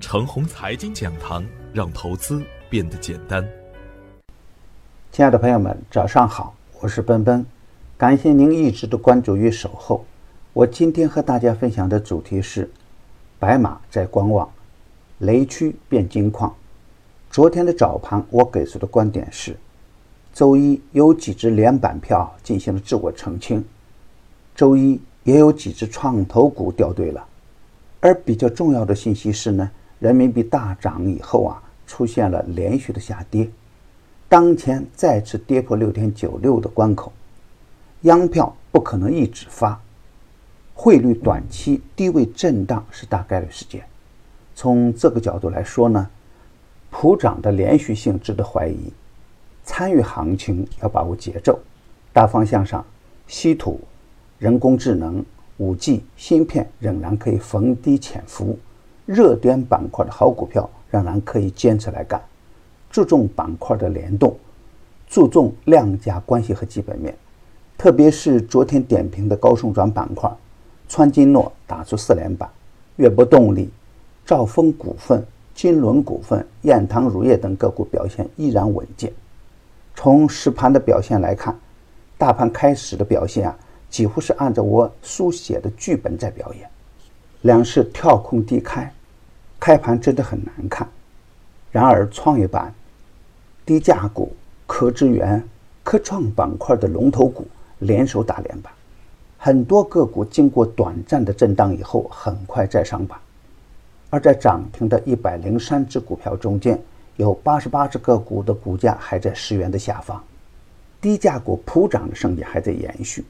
程红财经讲堂，让投资变得简单。亲爱的朋友们，早上好，我是奔奔，感谢您一直的关注与守候。我今天和大家分享的主题是：白马在观望，雷区变金矿。昨天的早盘，我给出的观点是：周一有几只连板票进行了自我澄清，周一也有几只创投股掉队了。而比较重要的信息是呢。人民币大涨以后啊，出现了连续的下跌，当前再次跌破六点九六的关口，央票不可能一直发，汇率短期低位震荡是大概率事件。从这个角度来说呢，普涨的连续性值得怀疑，参与行情要把握节奏，大方向上，稀土、人工智能、五 G 芯片仍然可以逢低潜伏。热点板块的好股票仍然可以坚持来干，注重板块的联动，注重量价关系和基本面，特别是昨天点评的高送转板块，川金诺打出四连板，粤博动力、兆丰股份、金轮股份、燕塘乳业等个股表现依然稳健。从实盘的表现来看，大盘开始的表现啊，几乎是按照我书写的剧本在表演，两市跳空低开。开盘真的很难看，然而创业板、低价股、科智源、科创板块的龙头股联手打连板，很多个股经过短暂的震荡以后，很快再上板。而在涨停的一百零三只股票中间，有八十八只个股的股价还在十元的下方，低价股普涨的胜利还在延续。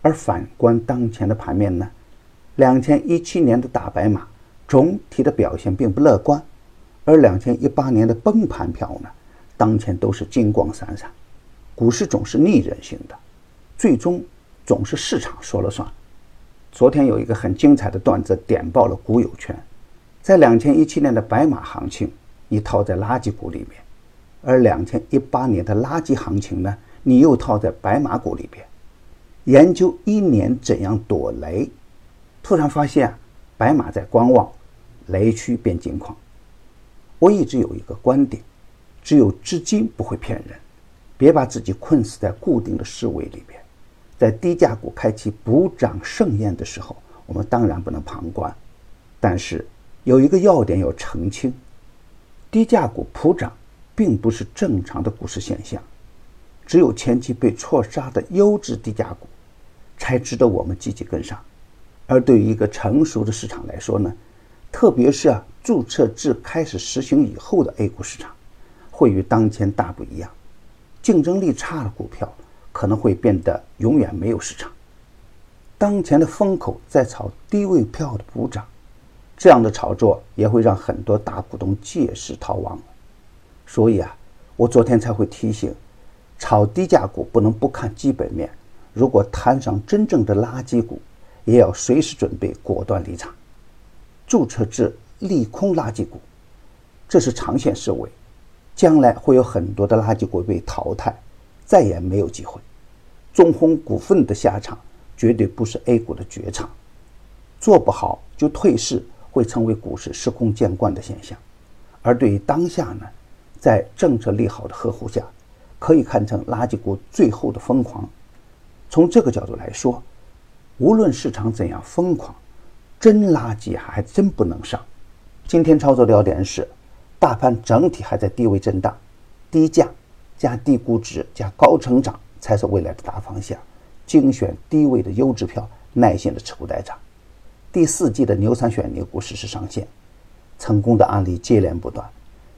而反观当前的盘面呢，两千一七年的大白马。总体的表现并不乐观，而两千一八年的崩盘票呢，当前都是金光闪闪。股市总是逆人性的，最终总是市场说了算。昨天有一个很精彩的段子点爆了股友圈，在两千一七年的白马行情，你套在垃圾股里面；而两千一八年的垃圾行情呢，你又套在白马股里边。研究一年怎样躲雷，突然发现白马在观望。雷区变金矿。我一直有一个观点：只有资金不会骗人，别把自己困死在固定的思维里边。在低价股开启补涨盛宴的时候，我们当然不能旁观。但是有一个要点要澄清：低价股普涨并不是正常的股市现象，只有前期被错杀的优质低价股，才值得我们积极跟上。而对于一个成熟的市场来说呢？特别是啊，注册制开始实行以后的 A 股市场，会与当前大不一样。竞争力差的股票可能会变得永远没有市场。当前的风口在炒低位票的补涨，这样的炒作也会让很多大股东借势逃亡。所以啊，我昨天才会提醒，炒低价股不能不看基本面。如果摊上真正的垃圾股，也要随时准备果断离场。注册制利空垃圾股，这是长线思维，将来会有很多的垃圾股被淘汰，再也没有机会。中弘股份的下场绝对不是 A 股的绝唱，做不好就退市，会成为股市司空见惯的现象。而对于当下呢，在政策利好的呵护下，可以看成垃圾股最后的疯狂。从这个角度来说，无论市场怎样疯狂。真垃圾还真不能上。今天操作的要点是，大盘整体还在低位震荡，低价加低估值加高成长才是未来的大方向。精选低位的优质票，耐心的持股待涨。第四季的牛三选牛股实时上线，成功的案例接连不断。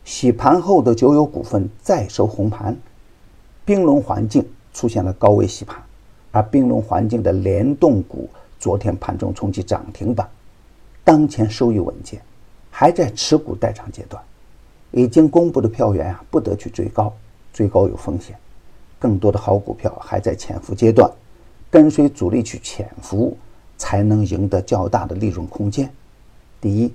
洗盘后的九友股份再收红盘，冰龙环境出现了高位洗盘，而冰龙环境的联动股。昨天盘中冲击涨停板，当前收益稳健，还在持股待涨阶段。已经公布的票源啊，不得去追高，追高有风险。更多的好股票还在潜伏阶段，跟随主力去潜伏，才能赢得较大的利润空间。第一，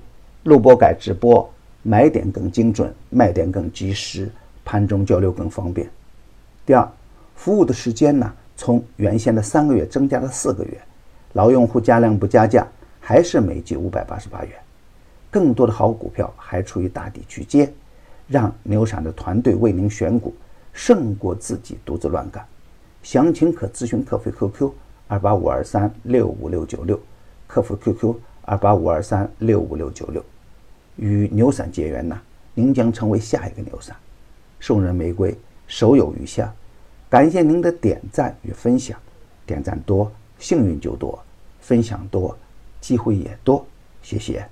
录播改直播，买点更精准，卖点更及时，盘中交流更方便。第二，服务的时间呢，从原先的三个月增加了四个月。老用户加量不加价，还是每季五百八十八元。更多的好股票还处于打底区间，让牛散的团队为您选股，胜过自己独自乱干。详情可咨询客服 QQ 二八五二三六五六九六，客服 QQ 二八五二三六五六九六。与牛散结缘呢，您将成为下一个牛散。送人玫瑰，手有余香。感谢您的点赞与分享，点赞多，幸运就多；分享多，机会也多。谢谢。